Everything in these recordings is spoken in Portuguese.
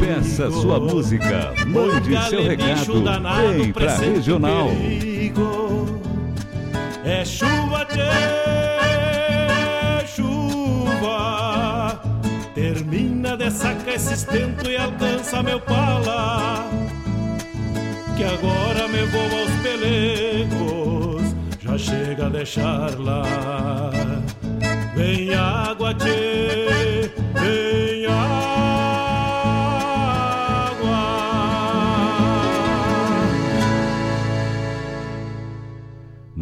Peça sua música, mande seu recado, vem pra regional. É chuva, tchê, chuva. Termina de sacar esse estento e alcança meu pala. Que agora me vou aos pelegos, já chega a deixar lá. Vem água, tchê, vem água.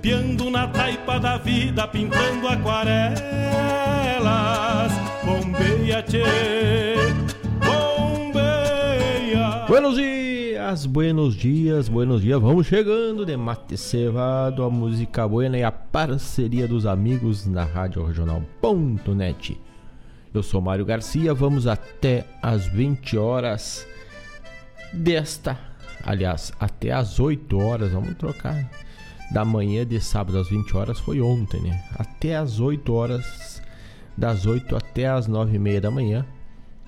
Golpeando na taipa da vida, pintando aquarelas. Bombeia, tchê, bombeia. Buenos dias, buenos dias, buenos dias. Vamos chegando de mate cevado, a música buena e a parceria dos amigos na Rádio Regional.net. Eu sou Mário Garcia, vamos até às 20 horas desta, aliás, até às 8 horas, vamos trocar. Da manhã de sábado às 20 horas foi ontem, né? Até às 8 horas, das 8 até às 9 e meia da manhã,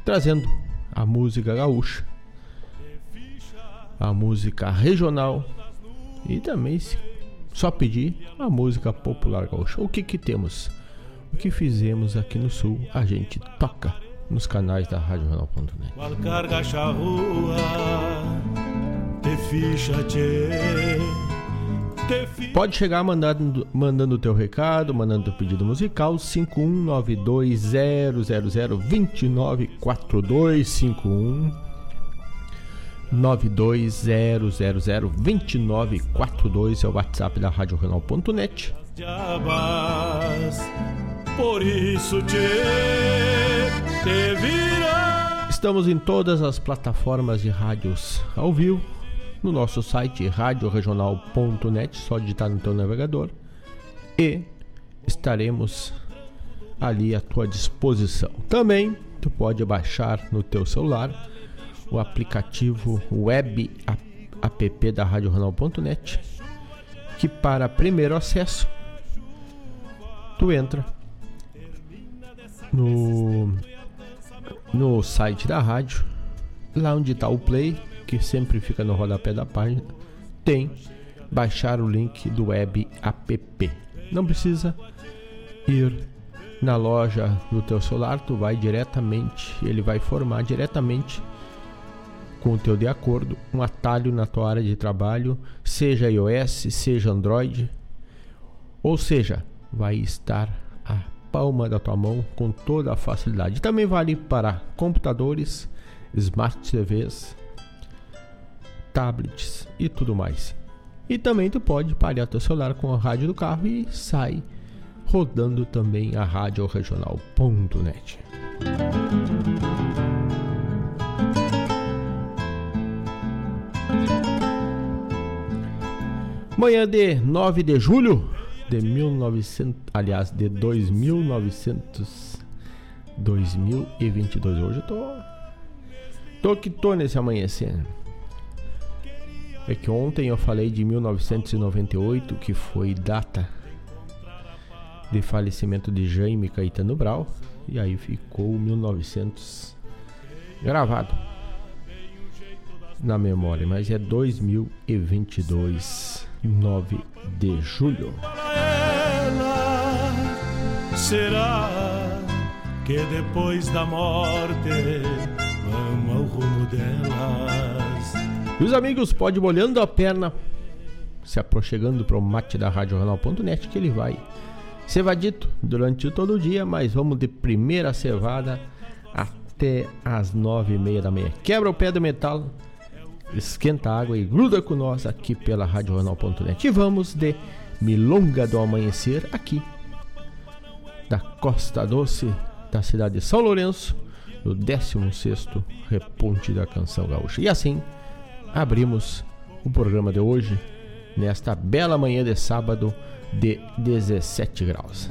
trazendo a música gaúcha, a música regional e também, só pedir, a música popular gaúcha. O que que temos? O que fizemos aqui no Sul, a gente toca nos canais da Rádio Jornal.net. Pode chegar mandando, mandando o teu recado, mandando o teu pedido musical 51920002942 51 920002942 é o WhatsApp da Rádio Jornal.net. Por isso te, te. Estamos em todas as plataformas de rádios ao vivo, no nosso site radioregional.net, só digitar no teu navegador e estaremos ali à tua disposição. Também tu pode baixar no teu celular o aplicativo web app da radioregional.net que para primeiro acesso tu entra no, no site da rádio, lá onde está o play, que sempre fica no rodapé da página, tem baixar o link do web app. Não precisa ir na loja do teu celular, tu vai diretamente, ele vai formar diretamente com o teu de acordo um atalho na tua área de trabalho, seja iOS, seja Android, ou seja, vai estar a palma da tua mão com toda a facilidade. Também vale para computadores, smart TVs, tablets e tudo mais. E também tu pode parar teu celular com a rádio do carro e sai rodando também a rádio regional.net. Manhã de 9 de julho de 1900, aliás, de 2900 2022. Hoje eu tô tô que tô nesse amanhecer. É que ontem eu falei de 1998, que foi data de falecimento de Jaime Caetano Brau, e aí ficou 1900 gravado na memória, mas é 2022, 9 de julho. Será que depois da morte vamos ao rumo delas? E os amigos, pode molhando a perna, se aproximando para o mate da Rádio Jornal.net, que ele vai cevadito durante todo o dia, mas vamos de primeira cevada até as nove e meia da manhã. Quebra o pé do metal, esquenta a água e gruda com nós aqui pela Rádio Jornal.net. E vamos de Milonga do Amanhecer aqui da Costa Doce da cidade de São Lourenço, no 16º Reponte da Canção Gaúcha. E assim abrimos o programa de hoje nesta bela manhã de sábado de 17 graus.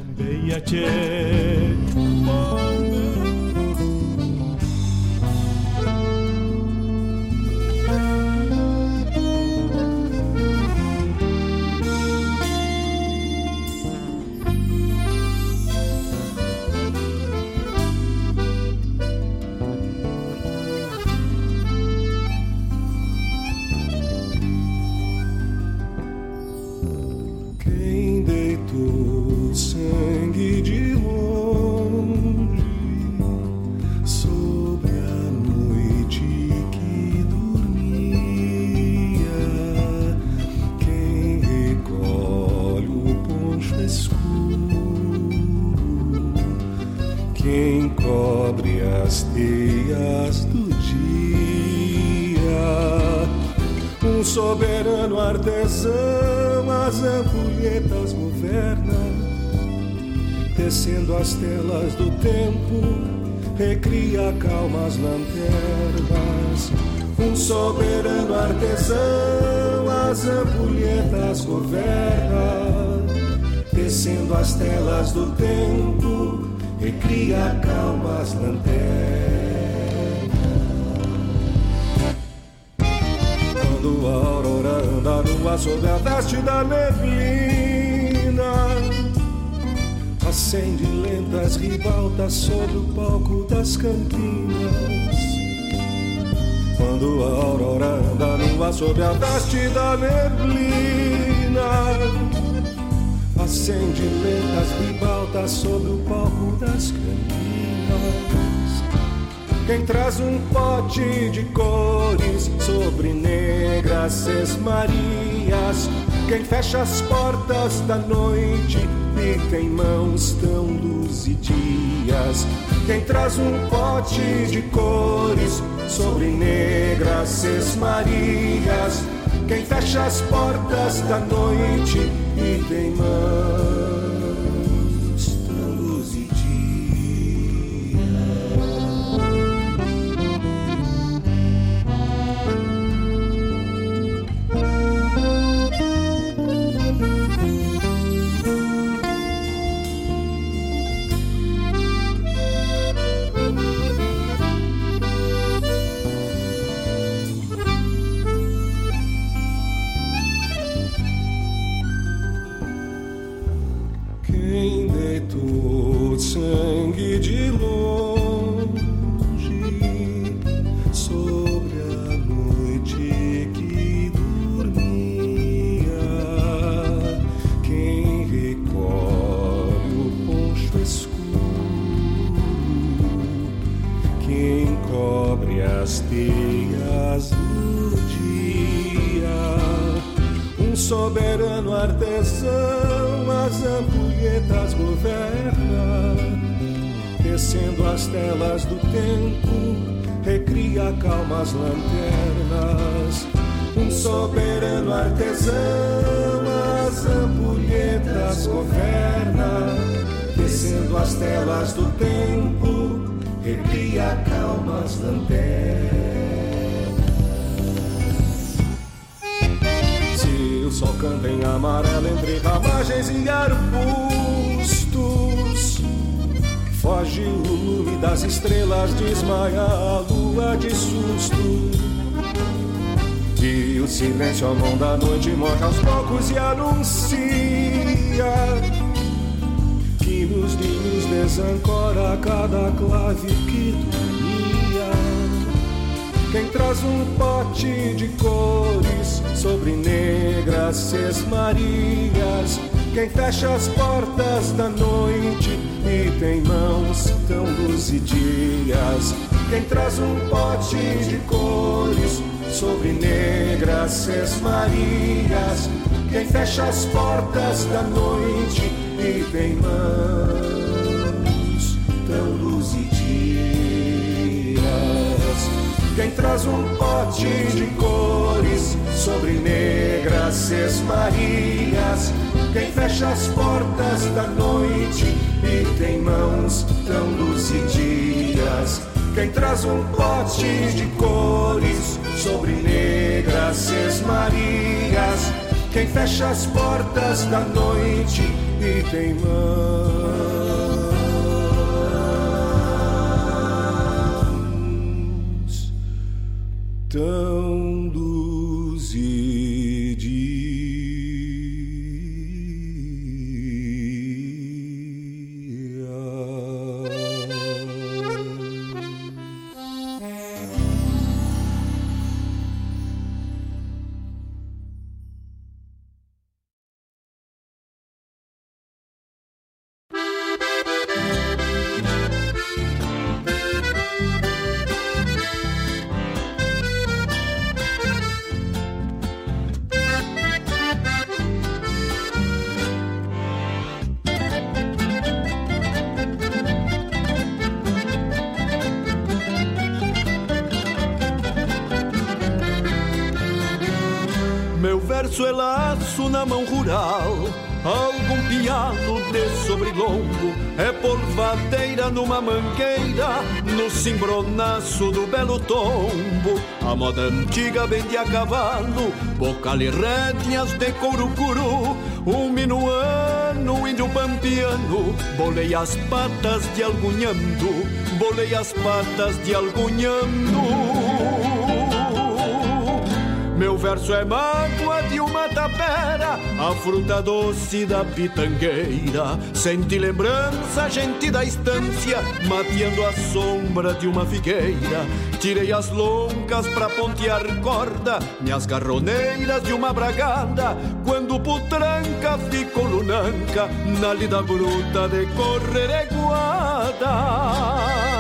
Campinas Quando a aurora anda nua sob a veste da neblina Acende lentas ribaltas sobre o palco das campinas quem traz um pote de cores sobre negras sesmarias. Quem fecha as portas da noite e tem mãos tão luzidias. Quem traz um pote de cores sobre negras sesmarias. Quem fecha as portas da noite e tem mãos fecha as portas da noite e tem mãos tão luzidias. Quem traz um pote de cores sobre negras sesmarias, quem fecha as portas da noite e tem mãos tão luzidias. Quem traz um pote de cores fecha as portas da noite e tem mãos. Tão numa mangueira No cimbronaço do belo tombo. A moda antiga vende a cavalo Bocal e rédeas de couro curu Um minuano, índio pampiano Bolei as patas de algunhando Bolei as patas de algunhando meu verso é mágoa de uma tapera, a fruta doce da pitangueira. Sente lembrança, gente da estância, mateando a sombra de uma figueira. Tirei as loncas pra pontear corda, minhas garroneiras de uma bragada. Quando putranca ficou lunanca, na lida bruta de correr eguada.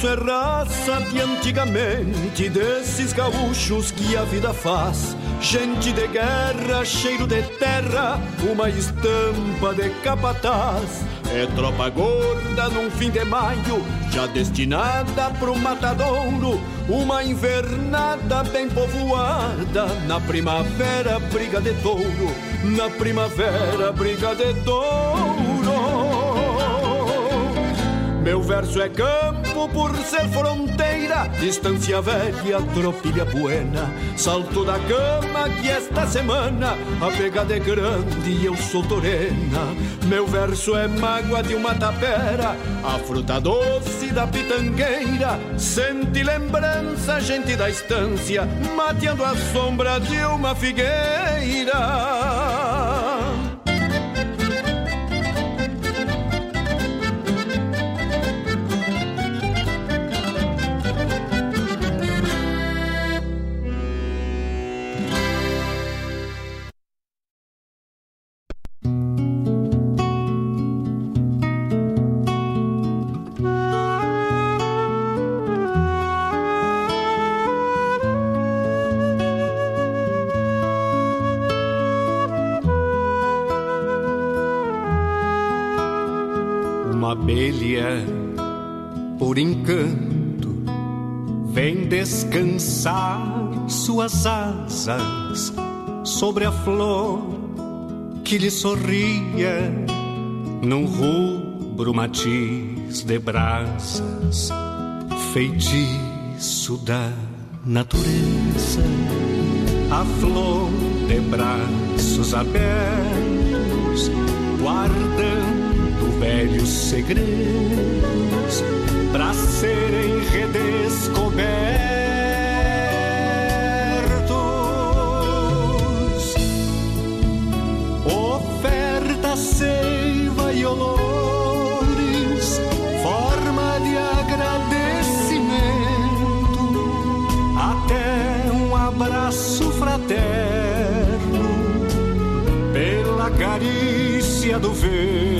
Verso é raça de antigamente, desses gaúchos que a vida faz. Gente de guerra, cheiro de terra, uma estampa de capataz. É tropa gorda num fim de maio, já destinada pro matadouro. Uma invernada bem povoada, na primavera briga de touro. Na primavera briga de touro. Meu verso é campo por ser fronteira, distância velha, tropilha buena. Salto da cama que esta semana a pegada é grande e eu sou torena. Meu verso é mágoa de uma tapera, a fruta doce da pitangueira. Sente lembrança, gente da estância, mateando a sombra de uma figueira. Por encanto, vem descansar suas asas sobre a flor que lhe sorria num rubro matiz de brasas, feitiço da natureza, a flor de braços abertos, guardando velhos segredos para serem redescobertos. Oferta, seiva e olores, forma de agradecimento, até um abraço fraterno pela carícia do vento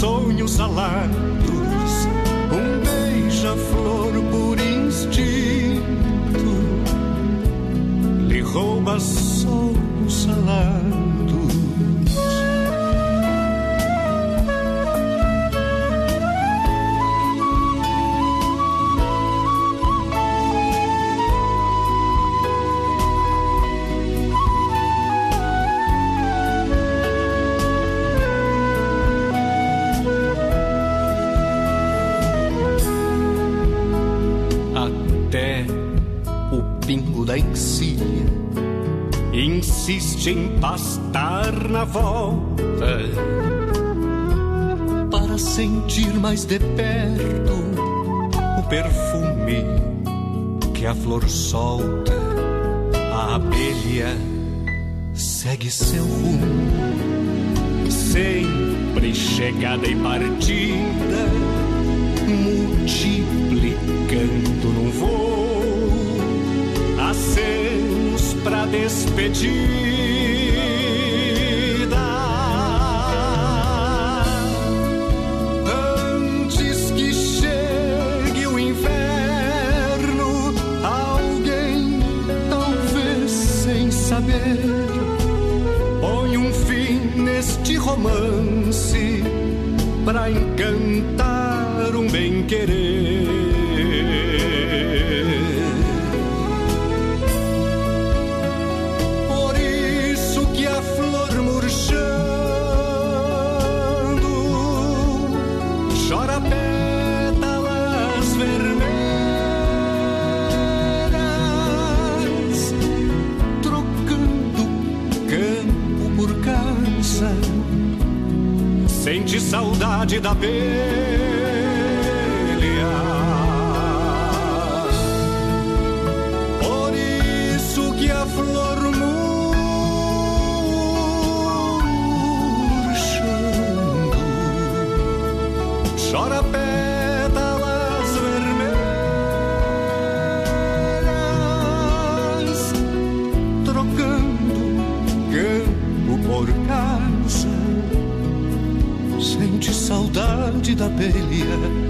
sonhos alados, um beija-flor por instinto, lhe rouba sonhos alados. Em pastar na volta para sentir mais de perto o perfume que a flor solta, a abelha segue seu rumo, sempre chegada e partida, multiplicando num voo acenos pra despedir. Romance para encantar um bem-querer. Saudade da abelha. Da abelha,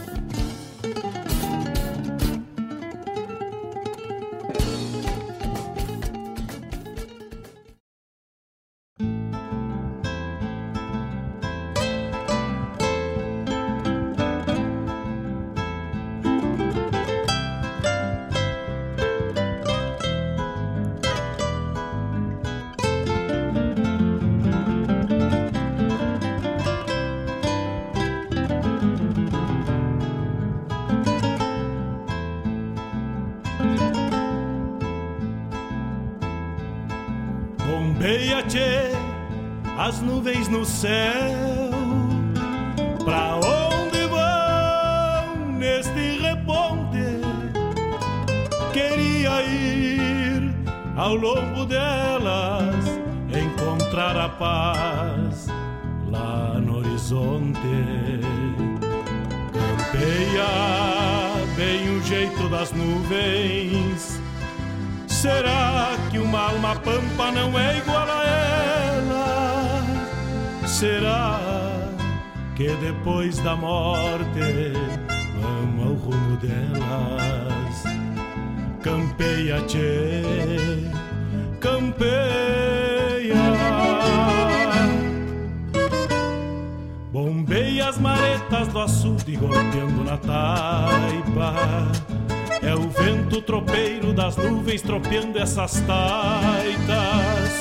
Tropeando essas taitas.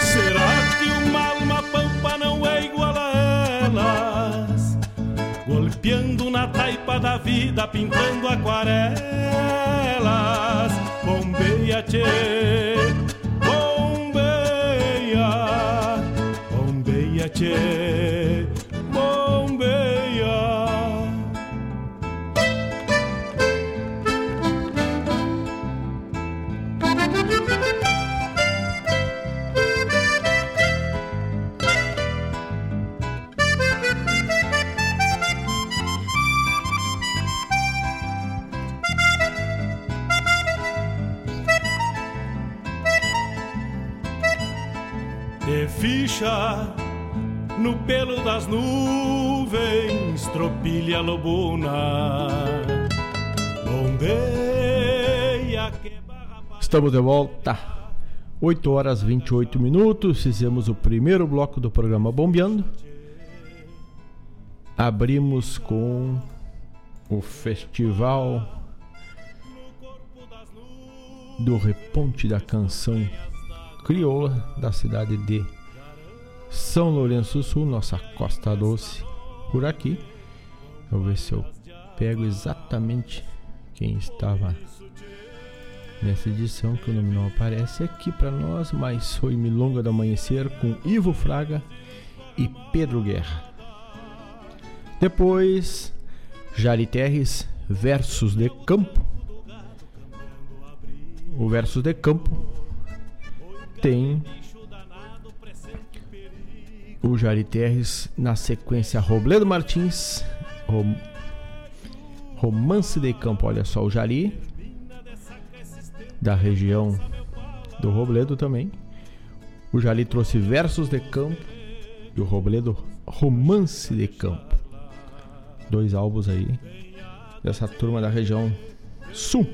Será que uma alma pampa não é igual a elas? golpeando na taipa da vida, pintando Estamos de volta. 8 horas 28 minutos, fizemos o primeiro bloco do programa Bombeando. Abrimos com o festival do Reponte da Canção Crioula da cidade de são Lourenço do Sul, nossa Costa Doce, por aqui. Vou ver se eu pego exatamente quem estava nessa edição, que o nome não aparece aqui para nós, mas foi Milonga do Amanhecer com Ivo Fraga e Pedro Guerra. Depois, Jari Terres, Versos de Campo. O Versos de Campo tem o Jari Terres, na sequência Robledo Martins. Romance de Campo, olha só o Jari, da região do Robledo também. O Jari trouxe Versos de Campo e o Robledo Romance de Campo. Dois álbuns aí dessa turma da região sul.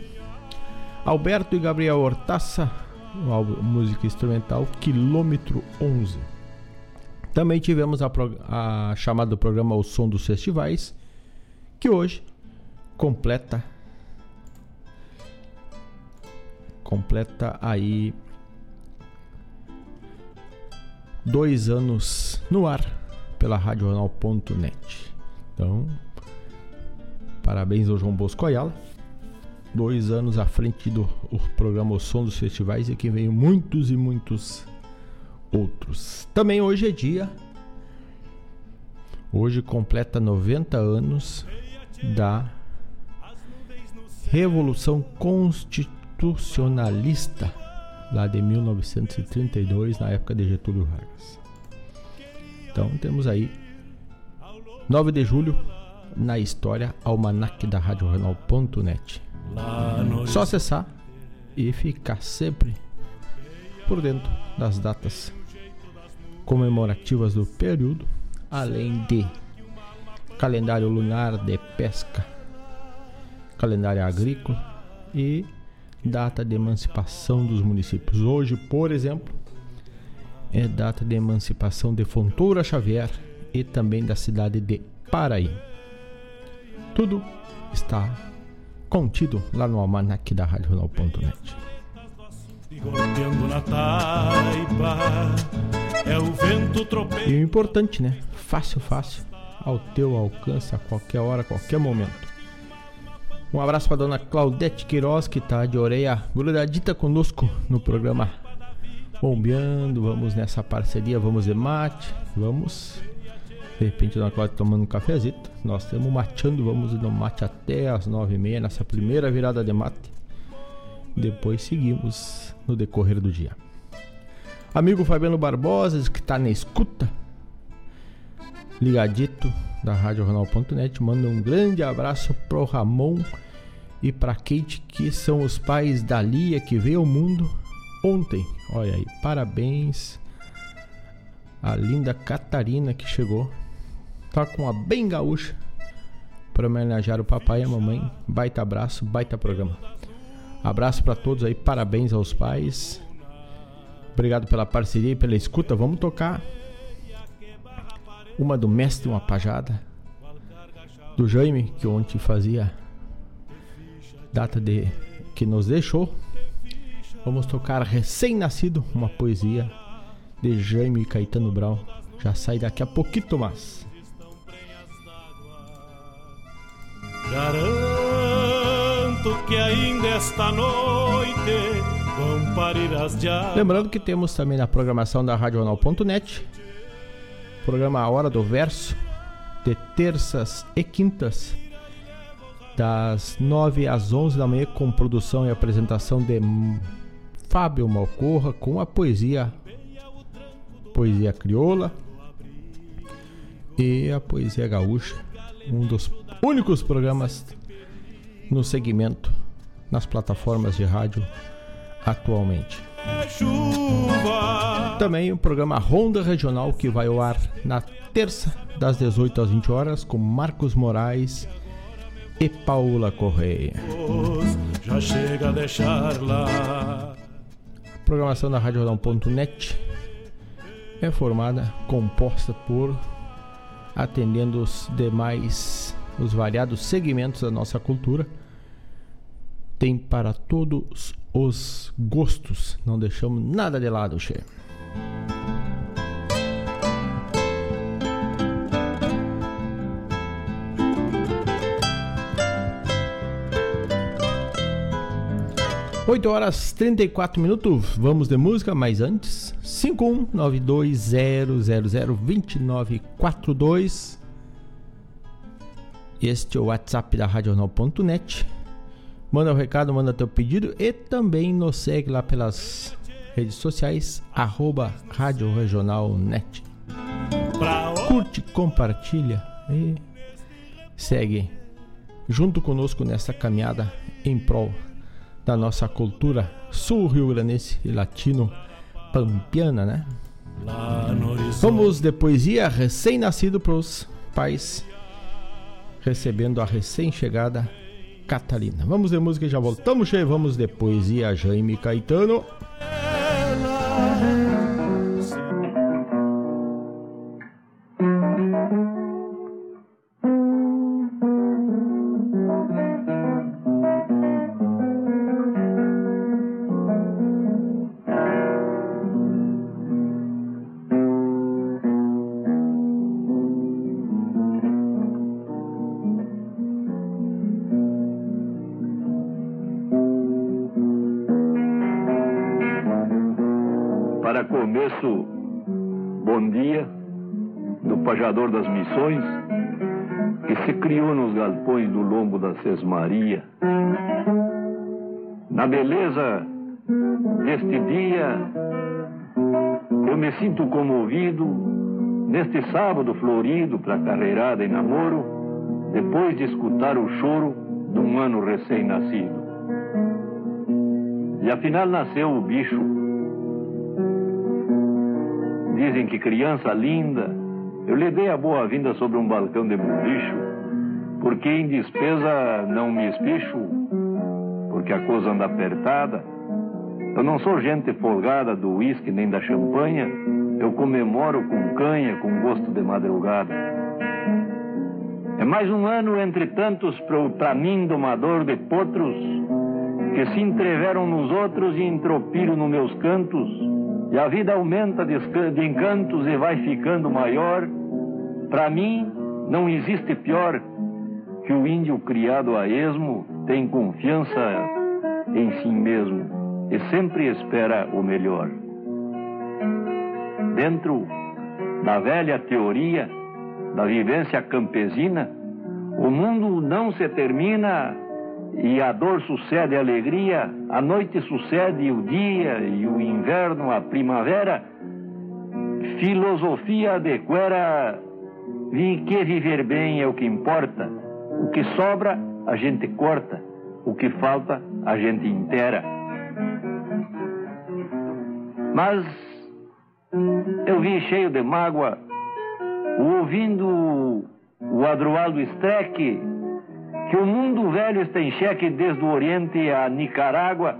Alberto e Gabriel Hortaça, o álbum música instrumental Quilômetro 11. Também tivemos a, a chamada do programa O Som dos Festivais, que hoje completa completa aí dois anos no ar pela radional.net. Então, parabéns ao João Bosco Ayala. Dois anos à frente do programa O Som dos Festivais e que veio muitos e muitos outros. Também hoje é dia. Hoje completa 90 anos da Revolução Constitucionalista, lá de 1932, na época de Getúlio Vargas. Então temos aí 9 de julho na história almanac da RadioJornal.net. Só acessar e ficar sempre por dentro das datas comemorativas do período, além de calendário lunar de pesca, calendário agrícola e data de emancipação dos municípios. Hoje, por exemplo, é data de emancipação de Fontoura Xavier e também da cidade de Paraí. Tudo está contido lá no almanac da RadioJornal.net. E o importante, né? Fácil, fácil, ao teu alcance a qualquer hora, a qualquer momento. Um abraço para dona Claudete Queiroz, que está de orelha grudadita conosco no programa Bombeando. Vamos nessa parceria, vamos de mate, vamos de repente na Cláudia tomando um cafezito. Nós estamos mateando, vamos no mate até as nove e meia, nessa primeira virada de mate. Depois seguimos no decorrer do dia. Amigo Fabiano Barbosa, que está na escuta, ligadito da Rádio Jornal.net, manda um grande abraço pro Ramon e pra Kate, que são os pais da Lia que veio ao mundo ontem. Olha aí, parabéns a linda Catarina que chegou tá com uma bem gaúcha para homenagear o papai e a mamãe. Baita abraço, baita programa. Abraço para todos aí, parabéns aos pais. Obrigado pela parceria e pela escuta. Vamos tocar uma do mestre, uma pajada do Jaime que ontem fazia data de que nos deixou. Vamos tocar recém-nascido, uma poesia de Jaime Caetano Brown. Já sai daqui a pouquinho, mais. Garanto que ainda esta noite vão parir as dias. Lembrando que temos também na programação da RadioJornal.net programa A Hora do Verso, de terças e quintas, das 9 às 11 da manhã, com produção e apresentação de Fábio Malcorra, com a poesia Poesia Crioula e a Poesia Gaúcha, um dos únicos programas no segmento nas plataformas de rádio atualmente. Também o programa Ronda Regional que vai ao ar na terça das 18 às 20 horas com Marcos Moraes e Paula Correia. Já chega a deixar lá. A programação da Rádio Rodão.net é formada, composta por atendendo os demais, os variados segmentos da nossa cultura. Tem para todos os gostos, não deixamos nada de lado, chefe. 8 horas 34 minutos, vamos de música, mas antes, 51920002942. Este é o WhatsApp da Radional.net. Manda o um recado, manda teu pedido e também nos segue lá pelas redes sociais, arroba Rádio Regional Net. Curte, compartilha e segue junto conosco nessa caminhada em prol da nossa cultura sul-rio-granense e latino-pampiana, né? Vamos de poesia recém-nascido para os pais recebendo a recém-chegada Catalina. Vamos de música e já voltamos, che. Vamos de poesia Jaime Caetano. Missões, que se criou nos galpões do lombo da Sesmaria. Na beleza deste dia, eu me sinto comovido neste sábado florido para carreirada e namoro, depois de escutar o choro de um ano recém-nascido. E afinal nasceu o bicho. Dizem que criança linda eu lhe dei a boa-vinda sobre um balcão de bulicho, porque em despesa não me espicho, porque a coisa anda apertada. Eu não sou gente folgada do uísque nem da champanha, eu comemoro com canha, com gosto de madrugada. É mais um ano entre tantos para mim, domador de potros, que se entreveram nos outros e entropiram nos meus cantos e a vida aumenta de, encantos e vai ficando maior. Para mim, não existe pior que o índio criado a esmo tem confiança em si mesmo e sempre espera o melhor. Dentro da velha teoria da vivência campesina, o mundo não se termina e a dor sucede a alegria, a noite sucede o dia e o inverno a primavera. Filosofia adequada, vi que viver bem é o que importa. O que sobra, a gente corta. O que falta, a gente inteira. Mas eu vi cheio de mágoa, ouvindo o Adroaldo Streck que o mundo velho está em xeque desde o Oriente a Nicarágua.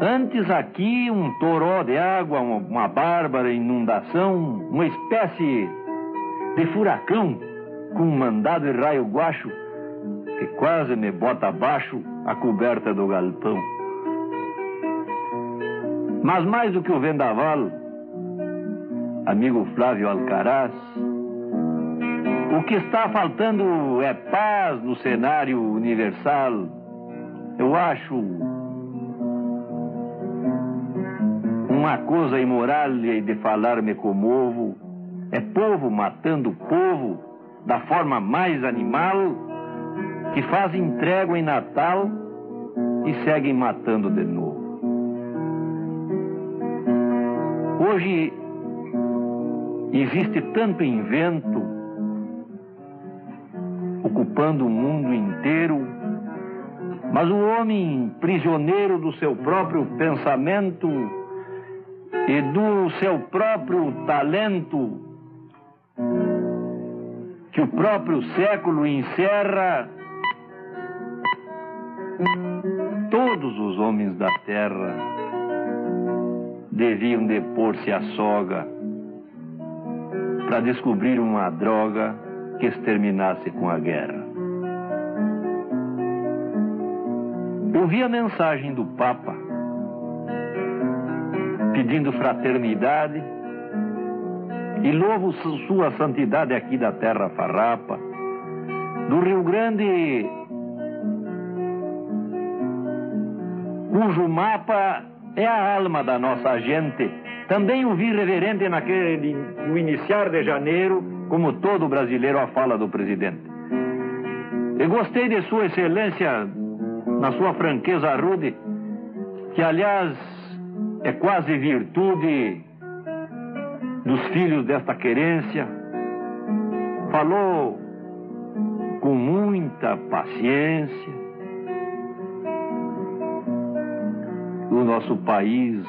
Antes aqui um toró de água, uma, bárbara inundação, uma espécie de furacão com um mandado e raio guacho que quase me bota abaixo a coberta do galpão. Mas mais do que o vendaval, amigo Flávio Alcaraz, o que está faltando é paz no cenário universal. Eu acho uma coisa imoral e de falar me comovo. É povo matando povo da forma mais animal que fazem trégua em Natal e seguem matando de novo. Hoje existe tanto invento ocupando o mundo inteiro, mas o homem prisioneiro do seu próprio pensamento e do seu próprio talento, que o próprio século encerra, todos os homens da terra deviam depor-se à soga para descobrir uma droga que exterminasse com a guerra. Eu vi a mensagem do Papa pedindo fraternidade e louvo sua santidade aqui da terra farrapa, do Rio Grande, cujo mapa é a alma da nossa gente. Também o vi reverente naquele, no iniciar de janeiro, como todo brasileiro, a fala do presidente. E gostei de Sua Excelência, na sua franqueza rude, que aliás é quase virtude dos filhos desta querência. Falou com muita paciência. O nosso país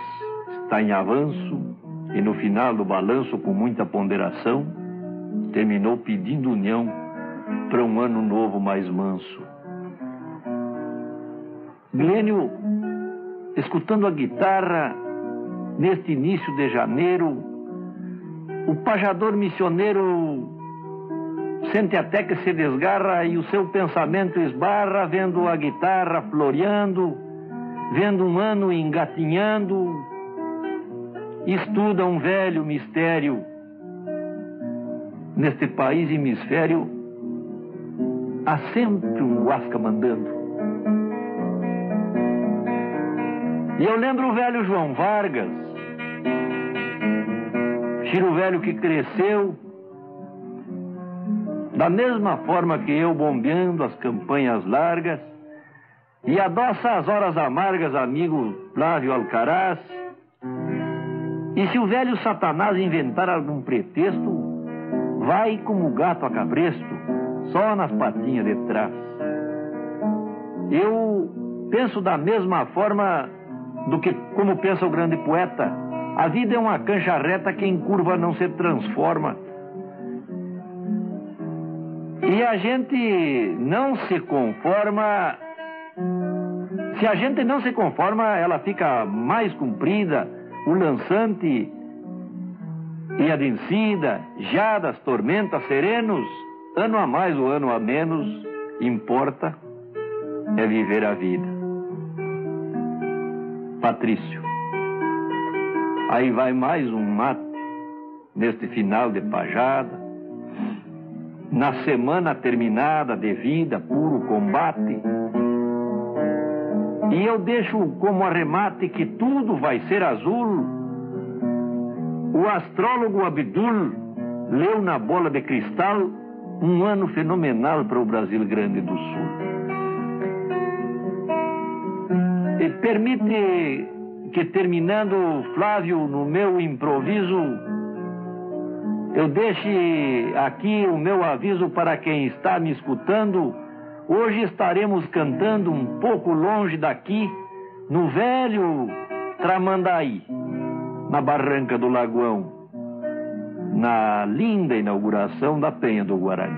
está em avanço e no final do balanço, com muita ponderação, terminou pedindo união para um ano novo mais manso. Glênio, escutando a guitarra neste início de janeiro, o pajador missioneiro sente até que se desgarra e o seu pensamento esbarra vendo a guitarra floreando, vendo um ano engatinhando, estuda um velho mistério neste país hemisfério, há sempre um Huasca mandando. E eu lembro o velho João Vargas, filho velho que cresceu Da mesma forma que eu bombeando as campanhas largas, e adoça as horas amargas, amigo Flávio Alcaraz. E se o velho Satanás inventar algum pretexto, vai como gato a cabresto, só nas patinhas de trás. Eu penso da mesma forma do que como pensa o grande poeta. A vida é uma cancha reta que em curva não se transforma. E a gente não se conforma se a gente não se conforma, ela fica mais comprida, o lançante e adensida, das tormentas, serenos, ano a mais ou ano a menos, importa é viver a vida. Patrício. Aí vai mais um mato neste final de pajada. Na semana terminada de vida, puro combate e eu deixo como arremate que tudo vai ser azul. O astrólogo Abdul leu na bola de cristal um ano fenomenal para o Brasil Grande do Sul. E permite que, terminando, Flávio, no meu improviso, eu deixe aqui o meu aviso para quem está me escutando Hoje estaremos cantando um pouco longe daqui, no velho Tramandaí, na barranca do Lagoão, na linda inauguração da Penha do Guarani.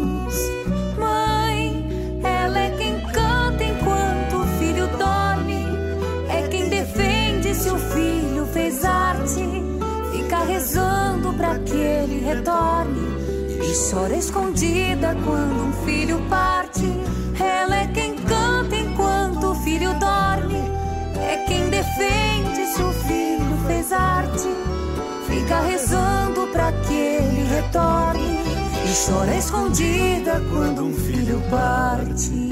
que ele retorne. E chora escondida quando um filho parte. Ela é quem canta enquanto o filho dorme. É quem defende se o filho fez arte. Fica rezando para que ele retorne. E chora escondida quando um filho parte.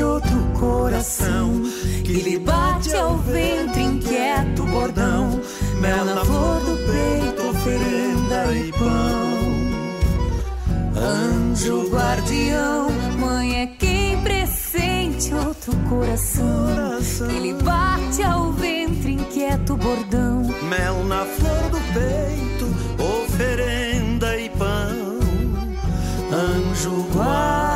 presente outro coração que lhe bate ao ventre inquieto bordão, mel na flor do peito, oferenda e pão. Anjo guardião, mãe é quem pressente outro coração, coração. que lhe bate ao ventre inquieto bordão, mel na flor do peito, oferenda e pão. Anjo guardião.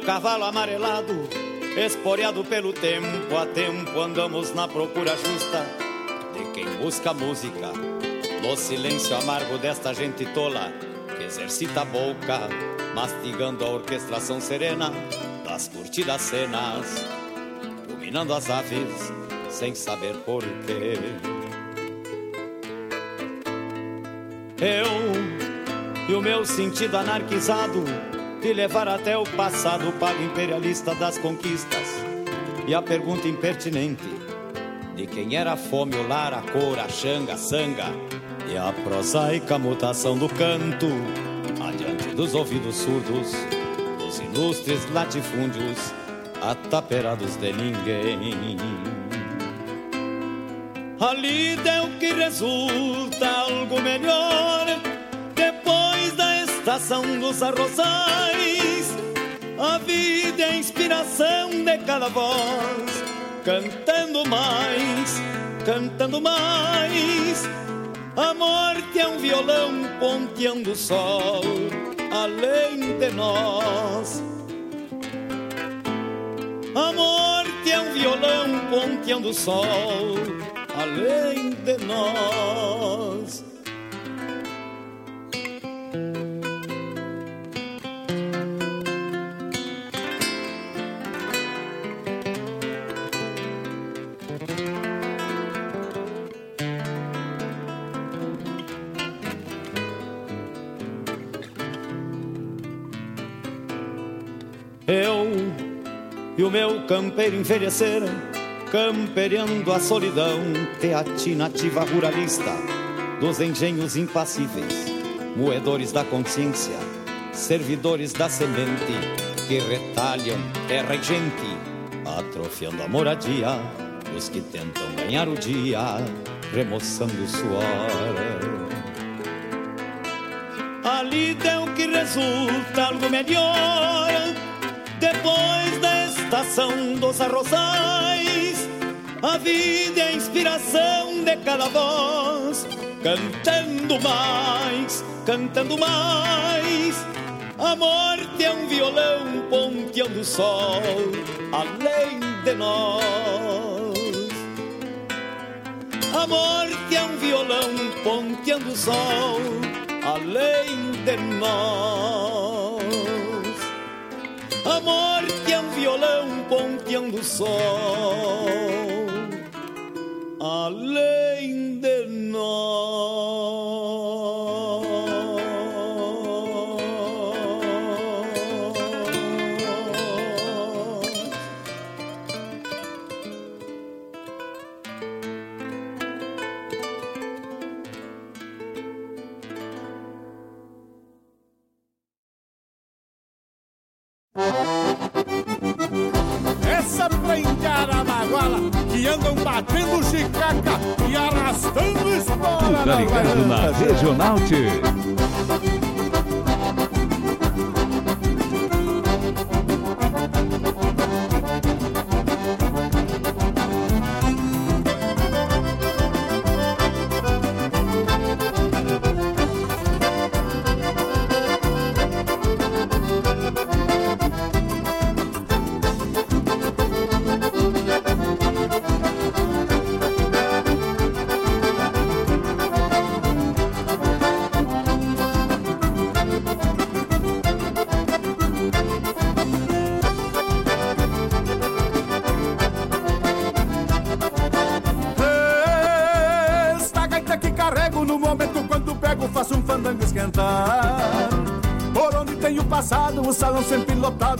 Cavalo amarelado, esporeado pelo tempo a tempo, andamos na procura justa de quem busca música. No silêncio amargo desta gente tola que exercita a boca, mastigando a orquestração serena das curtidas cenas, dominando as aves sem saber porquê. Eu e o meu sentido anarquizado de levar até o passado o pago imperialista das conquistas. E a pergunta impertinente de quem era a fome, o lar, a cor, a xanga, a sanga e a prosaica mutação do canto adiante dos ouvidos surdos dos ilustres latifúndios ataperados de ninguém. Ali deu que resulta algo melhor estação dos arrozais. A vida é a inspiração de cada voz, cantando mais, cantando mais. A morte é um violão ponteando o sol além de nós. A morte é um violão ponteando o sol além de nós. Campeiro envelheceram, campereando a solidão, teatinativa ruralista, dos engenhos impassíveis, moedores da consciência, servidores da semente, que retalham terra e gente, atrofiando a moradia dos que tentam ganhar o dia, remoçando o suor. Ali deu que resulta algo melhor depois da estação dos arrozais, a vida é a inspiração de cada voz, cantando mais, cantando mais. A morte é um violão ponteando o sol além de nós. A morte é um violão ponteando o sol além de nós. A morte violão ponteando o sol além de nós. Chicaca e arrastando espora. Tá ligado na Regional o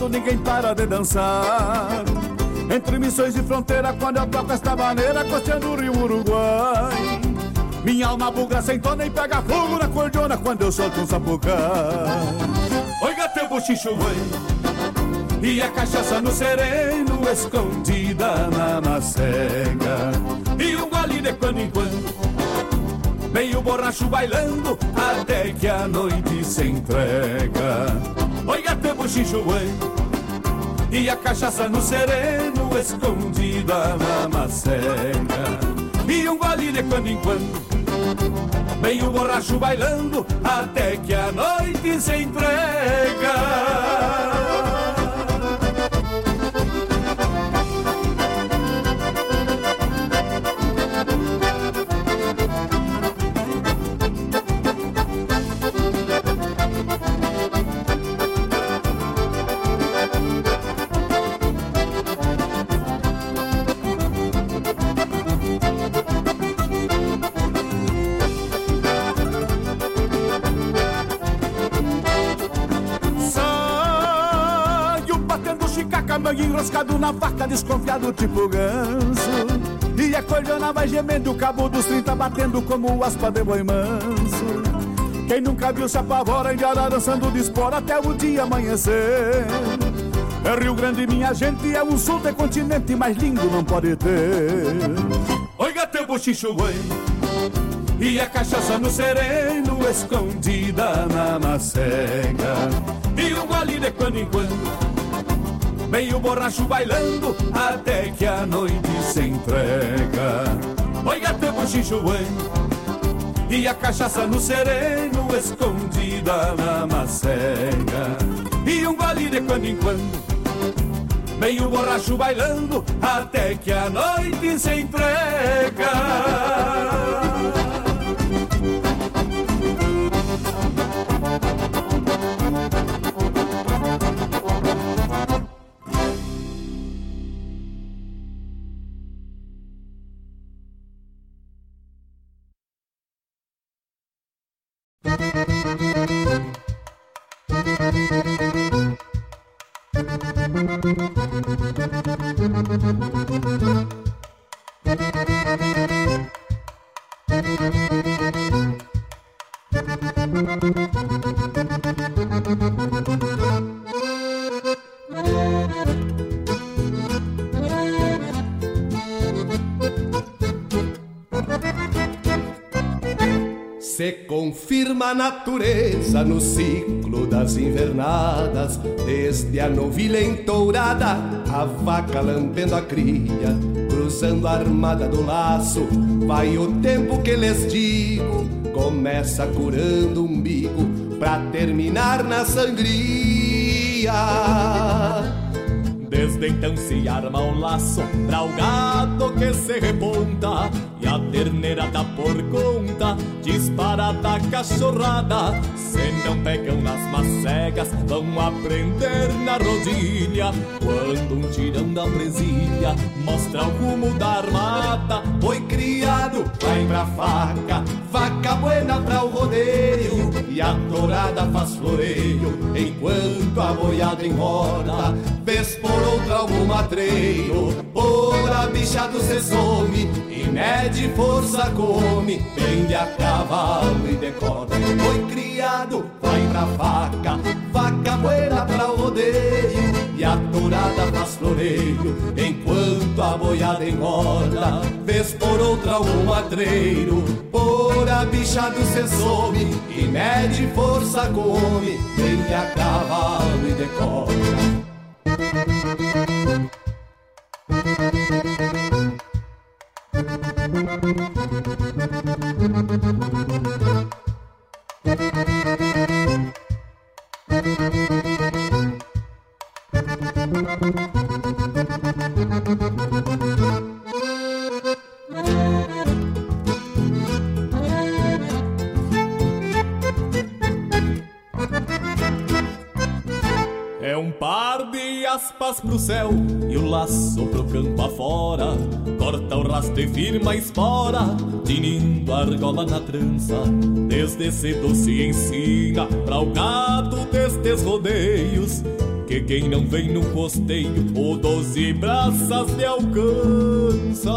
lotado, ninguém para de dançar. Entre missões e fronteira, quando eu toco esta maneira, costeando o rio Uruguai. Minha alma buga sem tona e pega fogo na cordiona quando eu solto um sapucai. Oiga teu bochicho, e a cachaça no sereno, escondida na macega. E um gole de quando em quando Meio borracho bailando até que a noite se entrega. E a cachaça no sereno, escondida na macega. E um gole de quando em quando, bem o borracho bailando, até que a noite se entrega. Na faca, desconfiado tipo ganso. E a cordona vai gemendo, o cabo dos 30 batendo como aspa de boi manso. Quem nunca viu se apavora, indiara dançando de espora até o dia amanhecer. É Rio Grande, minha gente, é o sul do continente, mais lindo não pode ter. Oi, teu bochicho, boi. E a cachaça no sereno, escondida na macega. E o gole de quando em quando meio borracho bailando até que a noite se entrega. Oi, gato, bochicho, e a cachaça no sereno, escondida na macega. E um gole de quando em quando, meio borracho bailando até que a noite se entrega. Confirma a natureza no ciclo das invernadas, desde a novilha entourada, a vaca lambendo a cria, cruzando a armada do laço, vai o tempo que lhes digo, começa curando o umbigo, pra terminar na sangria. Desde então se arma o laço pra o gado que se reponta E a terneira dá por conta, disparada cachorrada Se não pegam nas macegas, vão aprender na rodilha. Quando um tirão da presilha mostra o rumo da armada Foi criado, vai pra faca, vaca buena pra o rodeio E a torada faz floreio, enquanto a boiada enrola Vez por outra algum matreiro, por a bicha do some E mede força come, pende a cavalo e decora Foi criado, vai pra faca, vaca buena pra rodeio E a torada faz floreio, enquanto a boiada enrola Vez por outra algum matreiro, por a bicha do cê some E mede força come, pende a cavalo e decora. É pro céu e o laço pro campo afora. Corta o rastro e firma a espora, tinindo a argola na trança. Desde cedo se ensina pra o gado destes rodeios. Que quem não vem no costeio, o doze braças lhe alcança.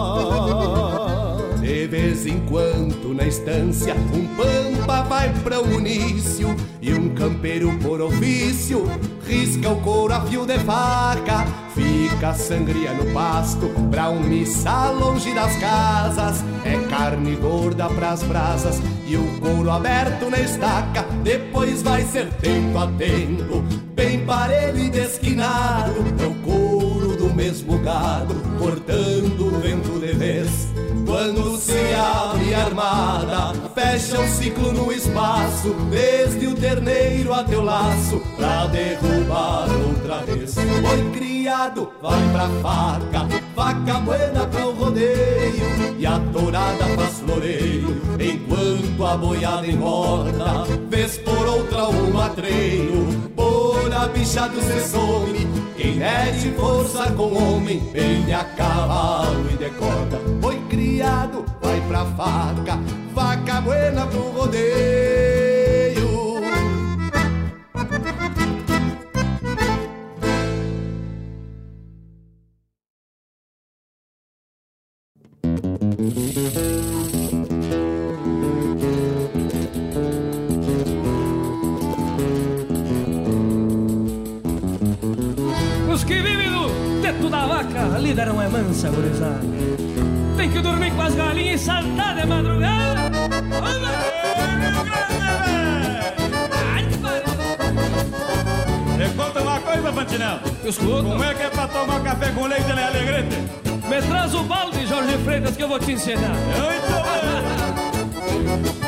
De vez em quando na estância um pampa vai pra o início E um campeiro por ofício risca o couro a fio de faca Fica sangria no pasto pra um missal longe das casas. É carne gorda pras brasas e o couro aberto na estaca Depois vai ser tempo a tempo, bem parelho e desquinado É o couro do mesmo gado, cortando o vento de vez quando se abre a armada, fecha o ciclo no espaço, desde o terneiro até o laço, pra derrubar outra vez. Foi criado, vai pra faca, vaca buena pra o rodeio, e a tourada faz floreio, enquanto a boiada engorda, vez por outra o matreiro, por a bicha do cê some, quem mede força com homem, pende a cavalo e decorda. Foi criado, vai pra faca, vaca buena pro rodeio. Vaca, a lida não é mansa, gurizada. Tem que dormir com as galinhas e saltar de madrugada. Me conta uma coisa, Fantinel. Escuta. Como é que é pra tomar café com leite na alegrete? Me traz o balde, Jorge Freitas, que eu vou te ensinar. Muito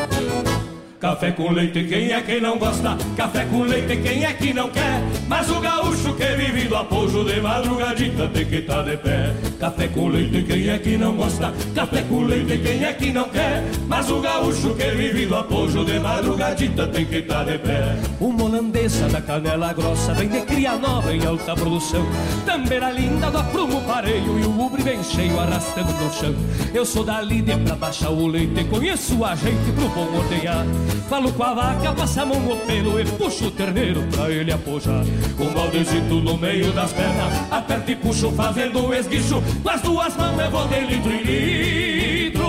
Café com leite, quem é que não gosta? Café com leite, quem é que não quer? Mas o gaúcho que vive do apoio de madrugadita tem que estar de pé. Café com leite, quem é que não gosta? Café com leite, quem é que não quer? Mas o gaúcho que vive do apoio de madrugadita tem que estar de pé. Uma holandesa da canela grossa vem de cria nova em alta produção. Tambeira linda do aprumo pareio e o ubre bem cheio arrastando no chão. Eu sou da líder pra baixar o leite, conheço a gente pro bom ordenhar. Falo com a vaca, passa a mão no pelo e puxo o terneiro pra ele apojar. Com o baldezito no meio das pernas, aperto e puxo fazendo esguicho. Com as duas mãos eu vou de litro em litro.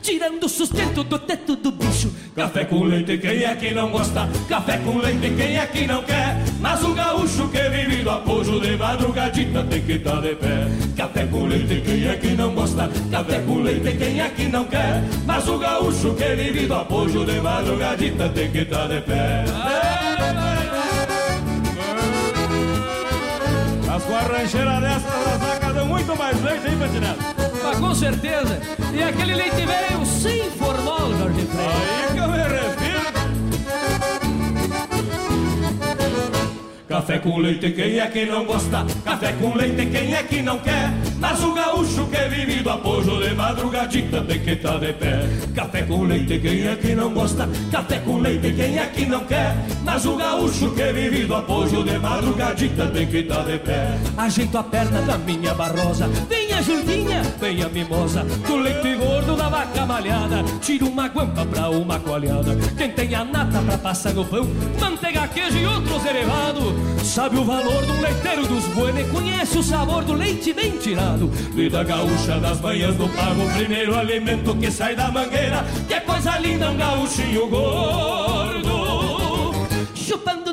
Tirando o sustento do teto do bicho. Café com leite, quem é que não gosta? Café com leite, quem é que não quer? Mas o gaúcho que vive do apoio de madrugadita tem que estar de pé. Café com leite, quem é que não gosta? Café com leite, quem é que não quer? Mas o gaúcho que vive do apoio de madrugadita tem que estar de pé. Dessas, as vacas dão muito mais leite, hein, Patinela? Ah, com certeza. E aquele leite veio é sem formol, Jorge Freire. Aí que eu me refiro. Café com leite, quem é que não gosta? Café com leite, quem é que não quer? Mas o gaúcho que vive do apoio de madrugadita tem que tá de pé. Café com leite, quem é que não gosta? Café com leite, quem é que não quer? Mas o gaúcho que vive do apoio de madrugadita tem que tá de pé. Ajeito a perna da minha barrosa, vem a Jurdinha, vem a mimosa, do leite gordo da vaca malhada. Tira uma guampa pra uma coalhada. Quem tem a nata pra passar no pão, manteiga, queijo e outros derivados. Sabe o valor do leiteiro dos buenos conhece o sabor do leite bem tirado. Vida gaúcha das manhãs do pago, primeiro alimento que sai da mangueira. Que coisa linda, um gaúchinho gordo. Chupando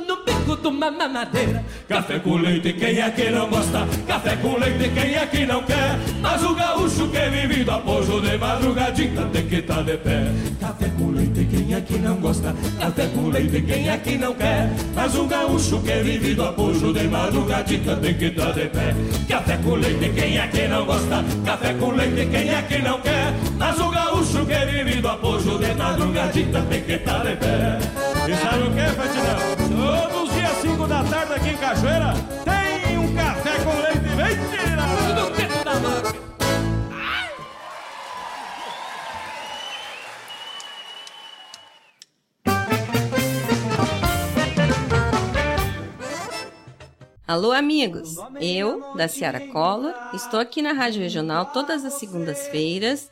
de uma mamadeira. Café com leite, quem é que não gosta? Café com leite, quem é que não quer? Mas o gaúcho que vive do apoio de madrugadita tem que estar tá de pé. Café com leite, quem é que não gosta? Café com leite, quem é que não quer? Mas o gaúcho que vive do apoio de madrugadita tem que estar tá de pé. Café com leite, quem é que não gosta? Café com leite, quem é que não quer? Mas o gaúcho que vive do apoio de madrugadita tem que estar tá de pé. E sabe o que, Fatinão? Todos os dias 5 da tarde aqui em Cachoeira tem um café com leite mentira! Do tempo da manga! Alô, amigos! Eu, da Ciara Collor, estou aqui na Rádio Regional todas as segundas-feiras,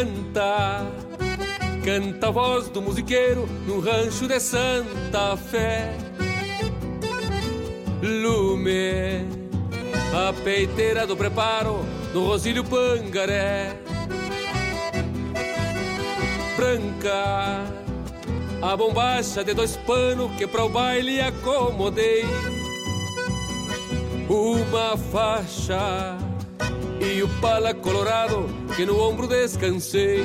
cantar Canta a voz do musiqueiro no rancho de Santa Fé. Lume, a peiteira do preparo no Rosílio Pangaré. Branca, a bombacha de dois panos que para o baile acomodei. Uma faixa e o pala colorado que no ombro descansei.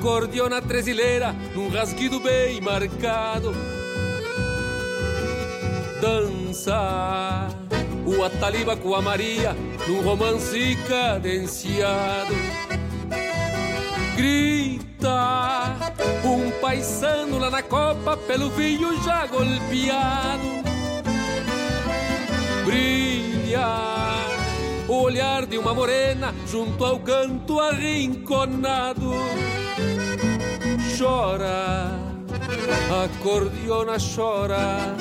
acordeona tresileira num rasguido bem marcado. Dança o Ataliba com a Maria num romance cadenciado. Grita um paisano lá na copa pelo vinho já golpeado. Brilha o olhar de uma morena junto ao canto arrinconado chora, a cordiona chora.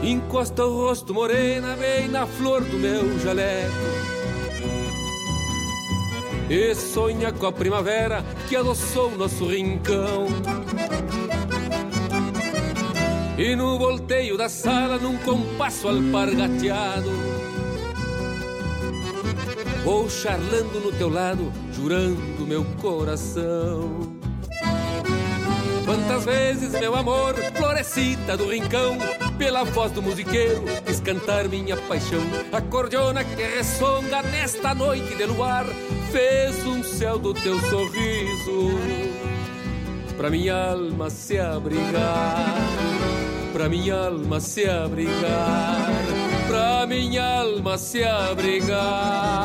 Encosta o rosto morena bem na flor do meu jaleco. E sonha com a primavera que adoçou nosso rincão. E no volteio da sala, num compasso alpargateado, Vou charlando no teu lado, jurando meu coração. Quantas vezes, meu amor, florescita do rincão, pela voz do musiqueiro, quis cantar minha paixão. A cordiona que ressonga nesta noite de luar, fez um céu do teu sorriso, pra minha alma se abrigar, pra minha alma se abrigar, pra minha alma se abrigar.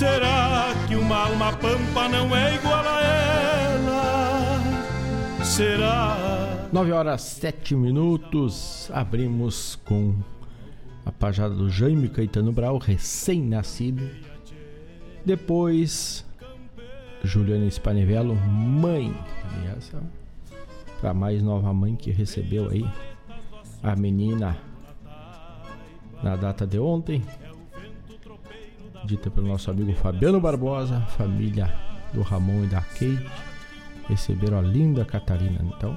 Será que uma alma pampa não é igual a ela? será? 9 horas 7 minutos. Abrimos com a pajada do Jaime Caetano Brau, recém-nascido. Depois, Juliana Spanivello, mãe. E essa para mais nova mãe que recebeu aí a menina na data de ontem. Dita pelo nosso amigo Fabiano Barbosa, família do Ramon e da Kate receberam a linda Catarina. Então,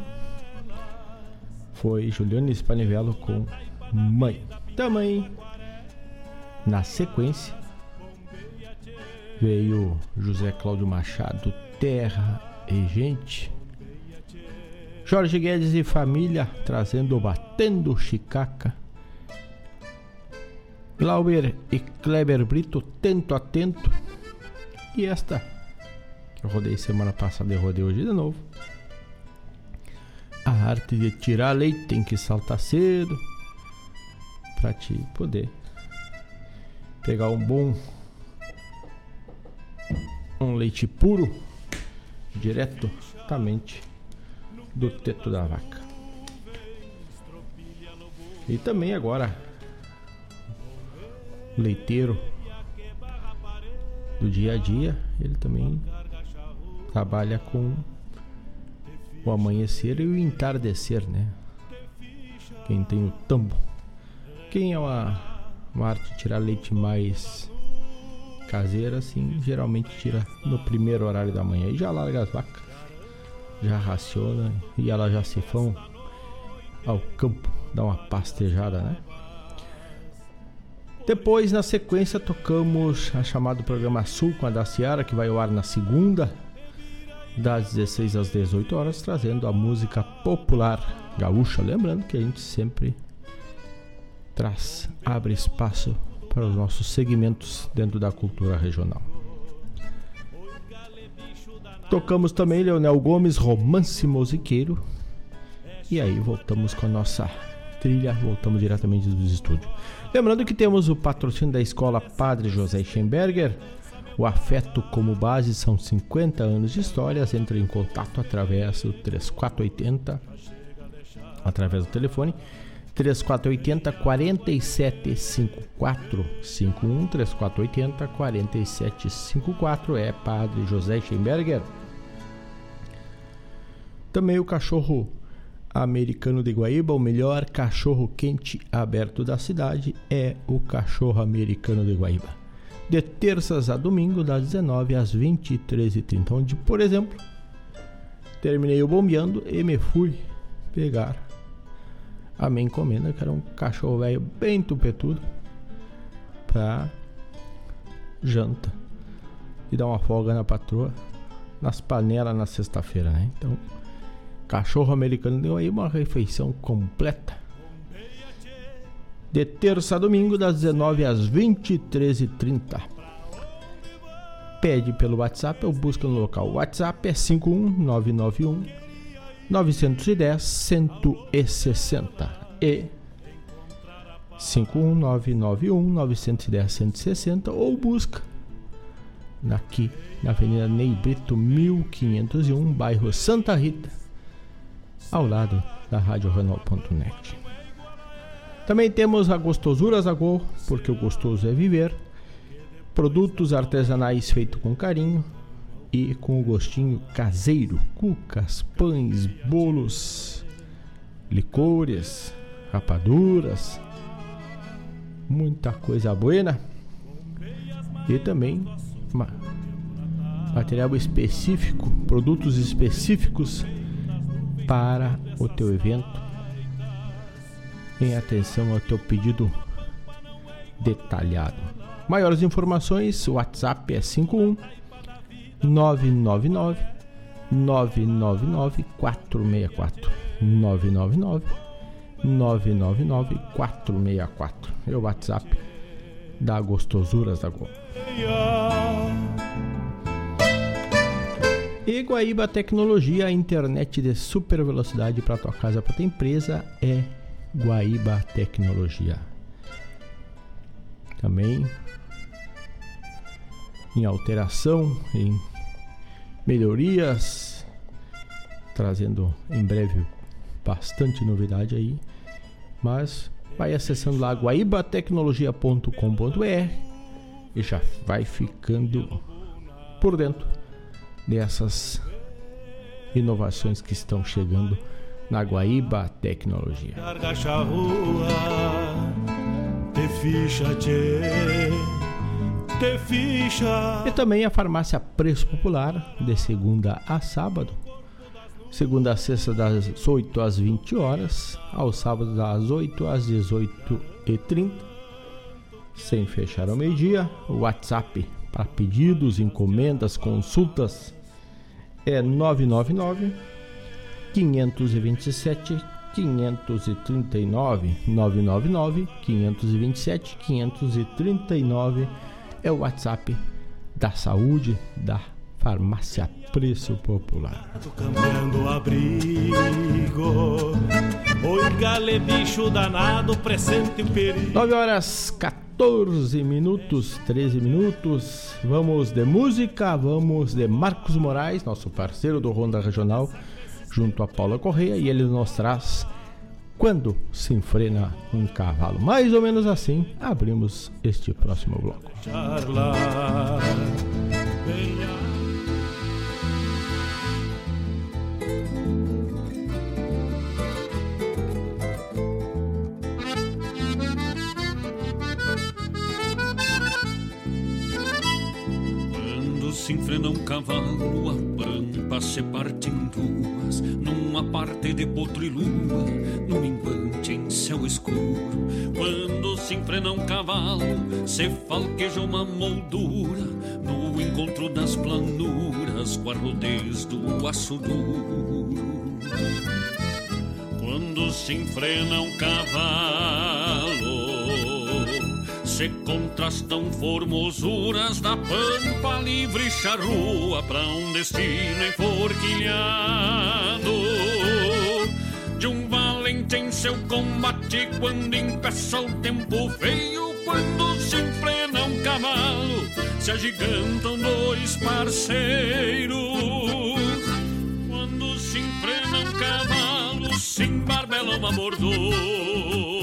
foi Juliano Spanivello com Mãe. Também, na sequência, veio José Cláudio Machado, Terra e Gente. Jorge Guedes e família trazendo Batendo Chicaca. Glauber e Kleber Brito, Tento a Tento. E esta eu rodei semana passada e rodei hoje de novo. A arte de tirar leite tem que saltar cedo para te poder pegar um bom um leite puro diretamente do teto da vaca. E também agora leiteiro do dia a dia, ele também trabalha com o amanhecer e o entardecer, né? Quem tem o tambo. Quem é uma, uma arte de tirar leite mais caseira, assim, geralmente tira no primeiro horário da manhã e já larga as vacas, já raciona e elas já se vão ao campo, dá uma pastejada, né? Depois, na sequência, tocamos a chamada programa Sul com a da Ciara, que vai ao ar na segunda, das 16 às 18 horas, trazendo a música popular gaúcha. Lembrando que a gente sempre traz, abre espaço para os nossos segmentos dentro da cultura regional. Tocamos também Leonel Gomes, Romance Musiqueiro. E aí voltamos com a nossa trilha, voltamos diretamente dos estúdios. Lembrando que temos o patrocínio da Escola Padre José Schemberger o afeto como base são 50 anos de histórias. Entre em contato através do 3480, através do telefone 3480 4754 51 3480 4754 é Padre José Schemberger. Também o cachorro americano de Guaíba, o melhor cachorro quente aberto da cidade é o cachorro americano de Guaíba de terças a domingo, das 19 às 23h30. Onde, por exemplo, terminei o bombeando e me fui pegar a minha encomenda, que era um cachorro velho bem tupetudo, para janta. e dar uma folga na patroa nas panelas na sexta-feira, né? Então, cachorro americano deu aí uma refeição completa. De terça a domingo, das 19 às 23h30. Pede pelo WhatsApp ou busca no local. O WhatsApp é 51991 910 160 e 51991 910 160 ou busca aqui na Avenida Ney Brito 1501, bairro Santa Rita, ao lado da Rádio Renault.net. Também temos a Gostosuras Agô, porque o gostoso é viver. Produtos artesanais feitos com carinho e com o gostinho caseiro, cucas, pães, bolos, licores, rapaduras, muita coisa boa. E também material específico, produtos específicos para o teu evento. Em atenção ao teu pedido detalhado. Maiores informações, o WhatsApp é 51 999 999 464 999 999 464 é o WhatsApp da Gostosuras da Go. E Guaíba Tecnologia, internet de super velocidade para tua casa, para tua empresa é Guaíba Tecnologia. Também em alteração, em melhorias, trazendo em breve bastante novidade aí. Mas vai acessando lá guaibatecnologia.com.br e já vai ficando por dentro dessas inovações que estão chegando na Guaíba Tecnologia. E também a farmácia Preço Popular, de segunda a sábado. Segunda a sexta, das 8 às 20 horas. Ao sábado, das 8 às 18h30. Sem fechar ao meio-dia. WhatsApp para pedidos, encomendas, consultas é 999 527 539 999 527 539 é o WhatsApp da saúde da farmácia Preço Popular. Cambiando abrigo, oi gale bicho danado, presente o perigo. 9 horas 14 minutos, 13 minutos. Vamos de música, vamos de Marcos Moraes, nosso parceiro do Ronda Regional, junto a Paula Correia, e ele nos traz quando se enfrena um cavalo. Mais ou menos assim, abrimos este próximo bloco. Se enfrena um cavalo, a pampa se parte em duas, numa parte de potro e lua, num minguante em céu escuro. Quando se enfrena um cavalo, se falqueja uma moldura, no encontro das planuras, com a rodez do aço duro. Quando se enfrena um cavalo, se contrastam formosuras da pampa livre charrua para um destino enforquilhado. De um valente em seu combate quando impeça o tempo feio quando se enfrena um cavalo se agigantam dois parceiros. Quando se enfrena um cavalo se embarbela uma mordona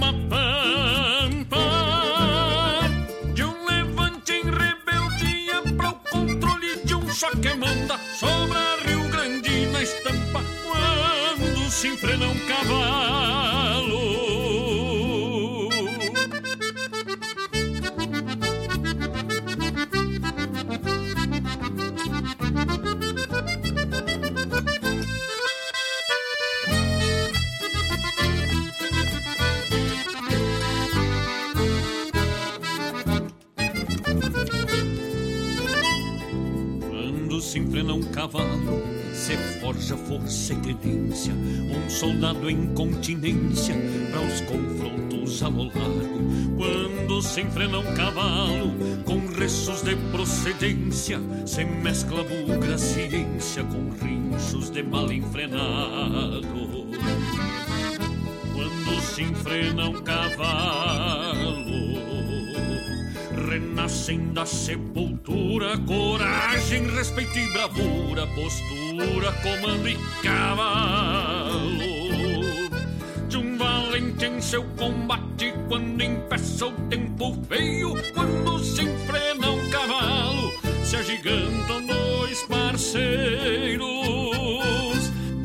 discover forja força e credência, um soldado em continência para os confrontos a lo largo. Quando se enfrena um cavalo com restos de procedência, se mescla bugra ciência com rinchos de mal enfrenado. Quando se enfrena um cavalo renascem da sepultura, coragem, respeito e bravura, postura, comando e cavalo. De um valente em seu combate, quando empeça o tempo feio, quando se enfrena um cavalo, se agigantam dois parceiros.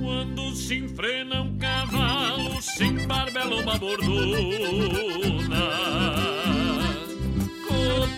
Quando se enfrena um cavalo, se embarbela uma bordona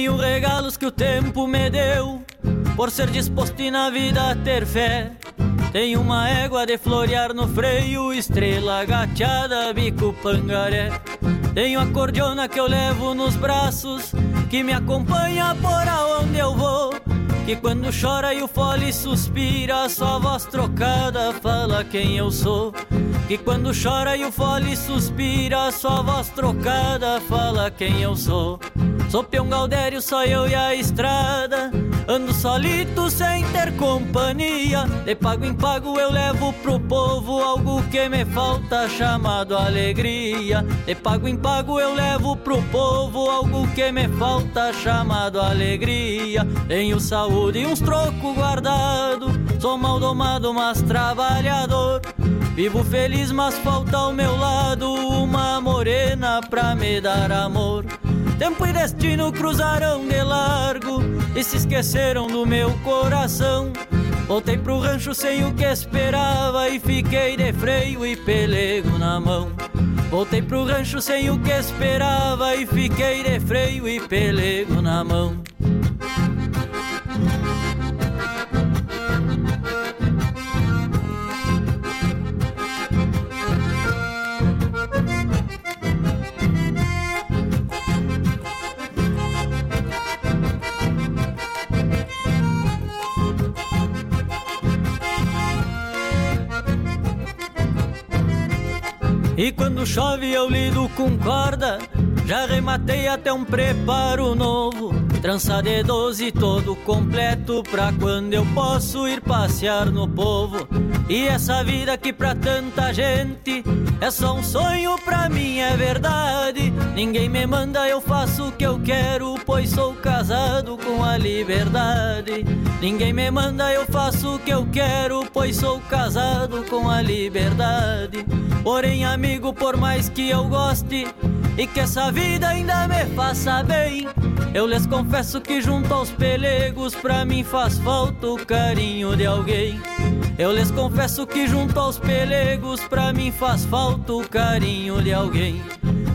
Tenho regalos que o tempo me deu, por ser disposto e na vida ter fé. Tenho uma égua de florear no freio, estrela gateada, bico pangaré. Tenho a cordiona que eu levo nos braços, que me acompanha por aonde eu vou. Que quando chora e o fole suspira, só voz trocada fala quem eu sou. Que quando chora e o fole suspira, só voz trocada fala quem eu sou. Sou peão Galdério, só eu e a estrada. Ando solito sem ter companhia. De pago em pago eu levo pro povo algo que me falta, chamado alegria. De pago em pago eu levo pro povo algo que me falta, chamado alegria. Tenho saúde e uns trocos guardado. Sou mal domado, mas trabalhador. Vivo feliz, mas falta ao meu lado uma morena pra me dar amor. Tempo e destino cruzaram de largo e se esqueceram do meu coração. Voltei pro rancho sem o que esperava e fiquei de freio e pelego na mão. Voltei pro rancho sem o que esperava e fiquei de freio e pelego na mão. E quando chove eu lido com corda, já rematei até um preparo novo. Trança de doze todo completo pra quando eu posso ir passear no povo. E essa vida que pra tanta gente é só um sonho, pra mim é verdade. Ninguém me manda, eu faço o que eu quero, pois sou casado com a liberdade. Ninguém me manda, eu faço o que eu quero, pois sou casado com a liberdade. Porém, amigo, por mais que eu goste e que essa vida ainda me faça bem, eu lhes confesso que junto aos pelegos pra mim faz falta o carinho de alguém. Eu lhes confesso que junto aos pelegos pra mim faz falta o carinho de alguém.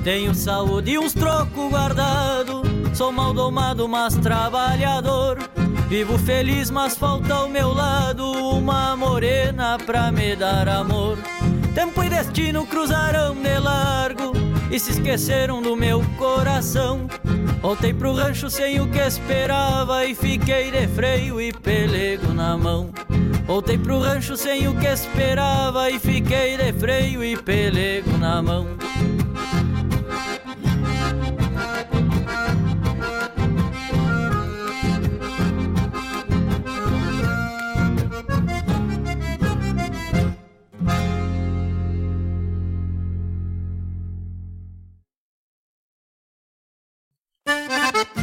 Tenho saúde e uns trocos guardado, sou mal domado, mas trabalhador. Vivo feliz, mas falta ao meu lado uma morena pra me dar amor. Tempo e destino cruzarão de largo e se esqueceram do meu coração. Voltei pro rancho sem o que esperava e fiquei de freio e pelego na mão. Voltei pro rancho sem o que esperava e fiquei de freio e pelego na mão.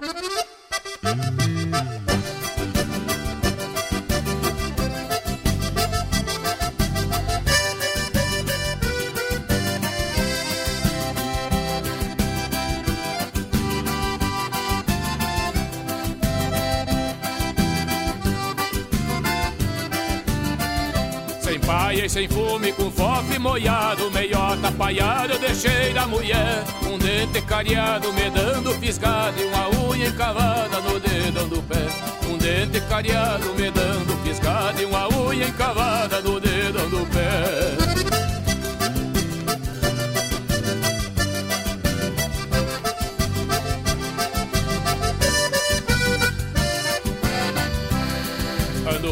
Sem e sem fume, com fofe moiado, meiota apaiado, eu deixei da mulher. Um dente cariado, me dando fisgado e uma unha encavada no dedão do pé. Um dente cariado, me dando fisgado e uma unha encavada no dedão do pé.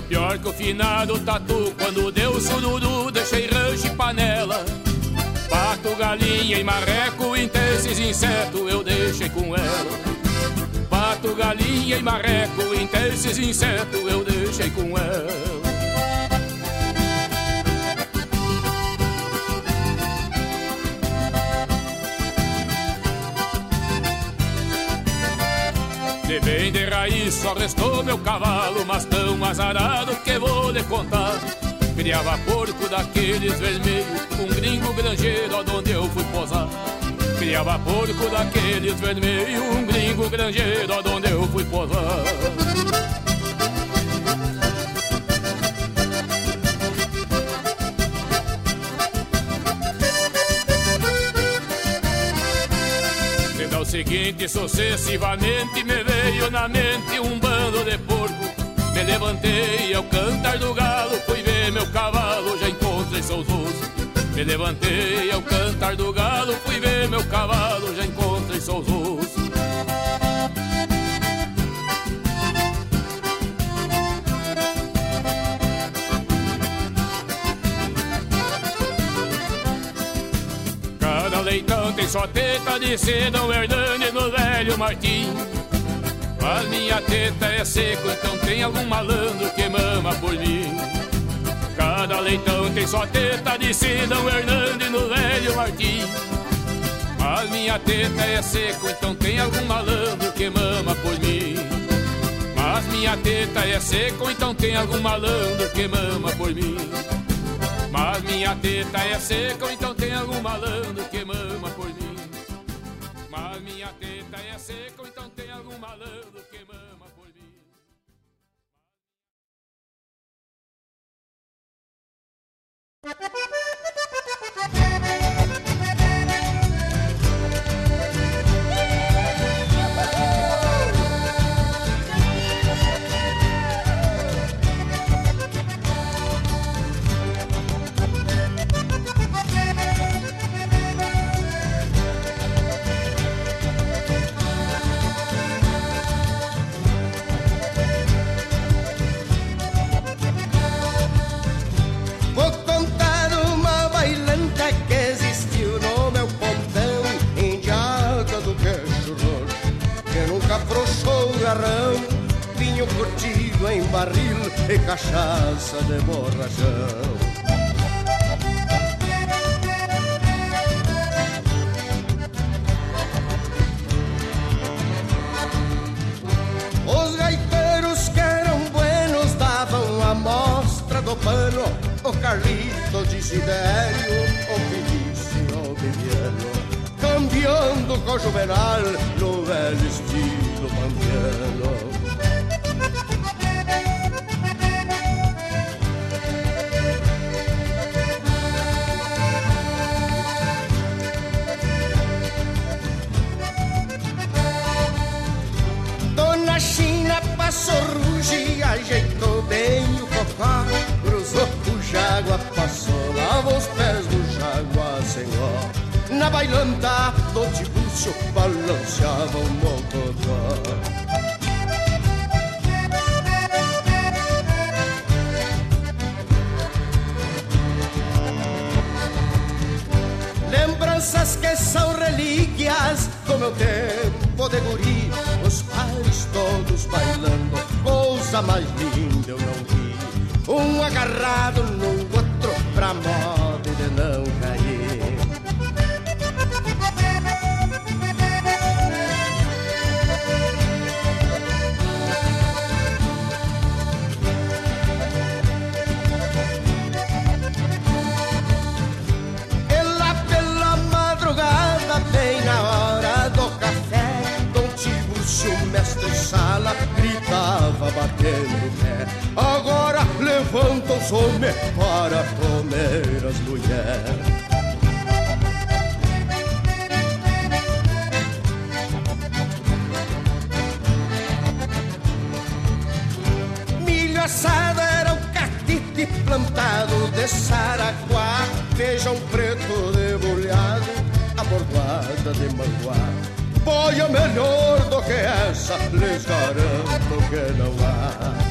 Pior que o finado tatu Quando deu sururu deixei rancho e panela. Pato, galinha e marreco Entre esses insetos eu deixei com ela. Pato, galinha e marreco Entre esses insetos eu deixei com ela De bem de raiz só restou meu cavalo, mas tão azarado que vou lhe contar. Criava porco daqueles vermelhos, um gringo granjeiro onde eu fui posar. Criava porco daqueles vermelhos, um gringo granjeiro onde eu fui posar. Seguinte, sucessivamente me veio na mente um bando de porco. Me levantei ao cantar do galo, fui ver meu cavalo, já encontrei seus ossos. Me levantei ao cantar do galo, fui ver meu cavalo, já encontrei seus ossos. Leitão tem só teta de Sedão Hernani no velho Martim. Mas minha teta é seco, então tem algum malandro que mama por mim. Cada leitão tem só teta de Sidão Hernandes no velho Martim. Mas minha teta é seco, então tem algum malandro que mama por mim. Mas minha teta é seco, então tem algum malandro que mama por mim. Mas minha teta é seca, então tem algum malandro que mama por mim. Mas minha teta é seca, então tem algum malandro que mama por mim. relíquias do meu tempo de guri. Os pais todos bailando, coisa mais linda eu não vi. Um agarrado no homens para comer as mulheres. Milho assado era um catite plantado de saraguá. Feijão preto debulhado, abordoada de manguá. Boia melhor do que essa, lhes garanto que não há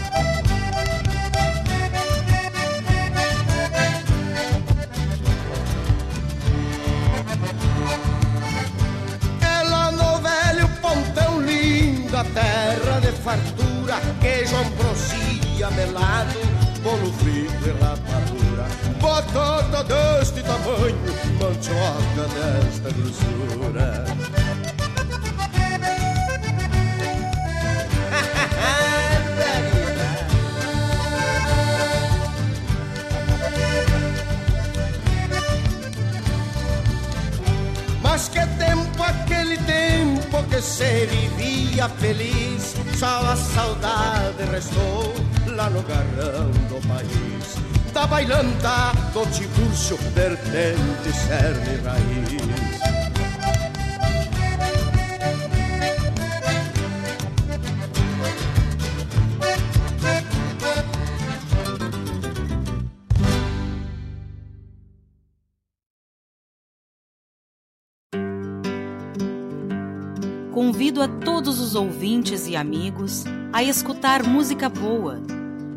melado, bolo frito e rapadura, batata deste tamanho, mandioca desta grossura. Mas que tempo aquele tempo que se vivia feliz Só a saudade restou lá no garrão do país. Da bailanta do Tiburcio, vertente, cerne raiz. Convido a todos os ouvintes e amigos a escutar música boa,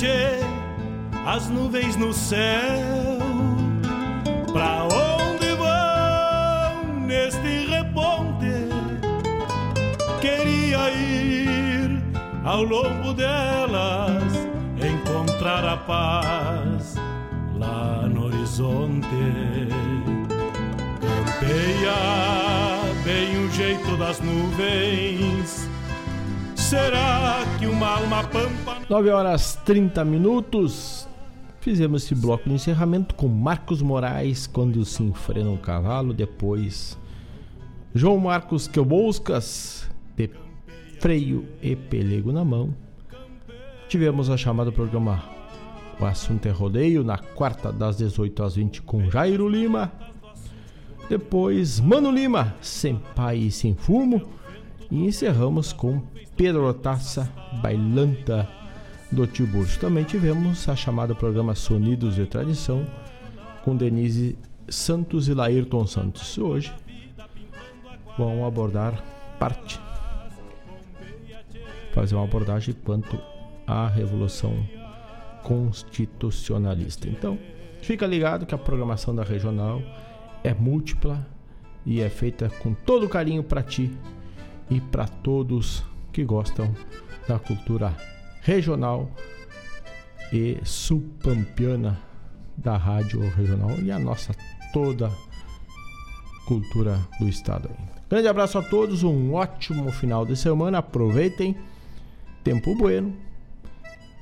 Tchê, as nuvens no céu. Pra onde vão neste reponte? Queria ir ao longo delas, encontrar a paz lá no horizonte. Campeia bem o jeito das nuvens. Será que uma alma pampa 9 horas 30 minutos. Fizemos esse bloco de encerramento com Marcos Moraes quando se enfrena um cavalo. Depois, João Marcos Queuboscas de freio e pelego na mão. Tivemos a chamada do programa O Assunto é Rodeio na quarta das 18 às 20 com Jairo Lima. Depois, Mano Lima, Sem Pai e Sem Fumo. E encerramos com Pedro Taça, Bailanta do Tiburcio. Também tivemos a chamada programa Sonidos de Tradição com Denise Santos e Laírton Santos. Hoje vão abordar parte, fazer uma abordagem quanto à Revolução Constitucionalista. Então, fica ligado que a programação da regional é múltipla e é feita com todo carinho para ti e para todos que gostam da cultura regional e subpampiana da rádio regional e a nossa toda cultura do estado. Grande abraço a todos, um ótimo final de semana, aproveitem, tempo bueno,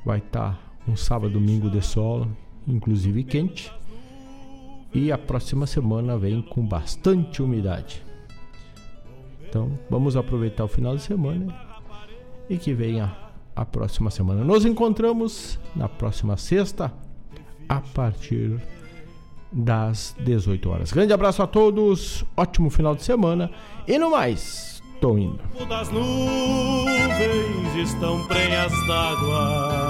vai estar tá um sábado, domingo de sol, inclusive quente, e a próxima semana vem com bastante umidade. Então vamos aproveitar o final de semana e que venha a próxima semana. Nos encontramos na próxima sexta a partir das 18 horas. Grande abraço a todos, ótimo final de semana e no mais, tô indo. Das nuvens estão prenhas d'água